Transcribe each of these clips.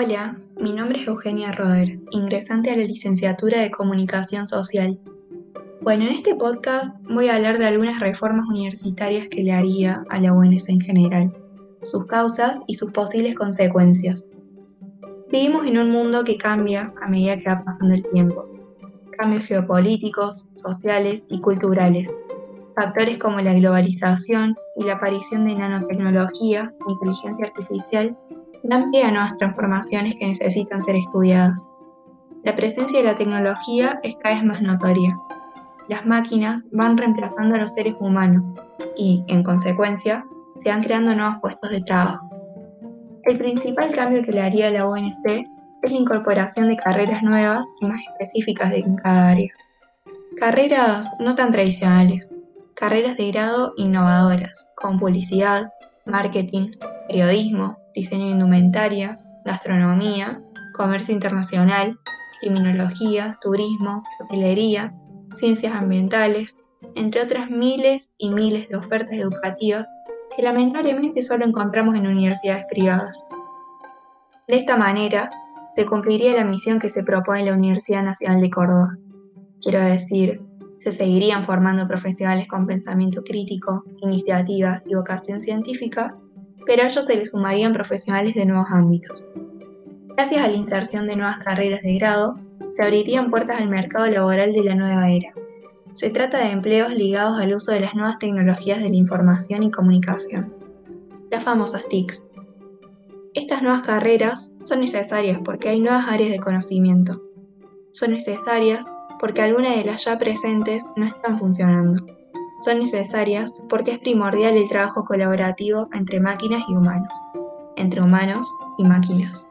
Hola, mi nombre es Eugenia Roder, ingresante a la licenciatura de Comunicación Social. Bueno, en este podcast voy a hablar de algunas reformas universitarias que le haría a la UNS en general, sus causas y sus posibles consecuencias. Vivimos en un mundo que cambia a medida que va pasando el tiempo. Cambios geopolíticos, sociales y culturales. Factores como la globalización y la aparición de nanotecnología, inteligencia artificial dan pie a nuevas transformaciones que necesitan ser estudiadas. La presencia de la tecnología es cada vez más notoria. Las máquinas van reemplazando a los seres humanos y, en consecuencia, se van creando nuevos puestos de trabajo. El principal cambio que le haría la ONC es la incorporación de carreras nuevas y más específicas en cada área. Carreras no tan tradicionales, carreras de grado innovadoras, con publicidad, marketing, periodismo, diseño de indumentaria, gastronomía, comercio internacional, criminología, turismo, hotelería, ciencias ambientales, entre otras miles y miles de ofertas educativas que lamentablemente solo encontramos en universidades privadas. De esta manera, se cumpliría la misión que se propone la Universidad Nacional de Córdoba. Quiero decir, se seguirían formando profesionales con pensamiento crítico, iniciativa y vocación científica pero a ellos se les sumarían profesionales de nuevos ámbitos. Gracias a la inserción de nuevas carreras de grado, se abrirían puertas al mercado laboral de la nueva era. Se trata de empleos ligados al uso de las nuevas tecnologías de la información y comunicación, las famosas TICs. Estas nuevas carreras son necesarias porque hay nuevas áreas de conocimiento. Son necesarias porque algunas de las ya presentes no están funcionando son necesarias porque es primordial el trabajo colaborativo entre máquinas y humanos, entre humanos y máquinas.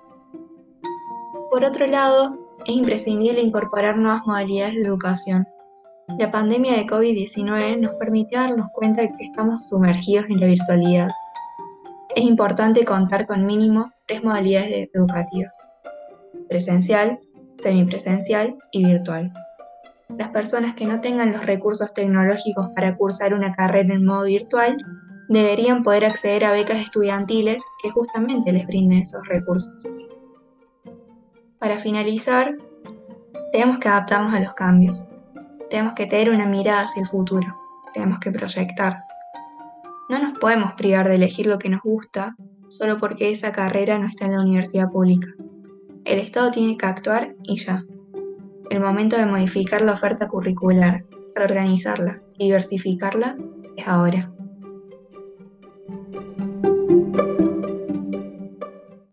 Por otro lado, es imprescindible incorporar nuevas modalidades de educación. La pandemia de COVID-19 nos permitió darnos cuenta de que estamos sumergidos en la virtualidad. Es importante contar con mínimo tres modalidades educativas, presencial, semipresencial y virtual. Las personas que no tengan los recursos tecnológicos para cursar una carrera en modo virtual deberían poder acceder a becas estudiantiles que justamente les brinden esos recursos. Para finalizar, tenemos que adaptarnos a los cambios. Tenemos que tener una mirada hacia el futuro. Tenemos que proyectar. No nos podemos privar de elegir lo que nos gusta solo porque esa carrera no está en la universidad pública. El Estado tiene que actuar y ya. El momento de modificar la oferta curricular, reorganizarla diversificarla es ahora.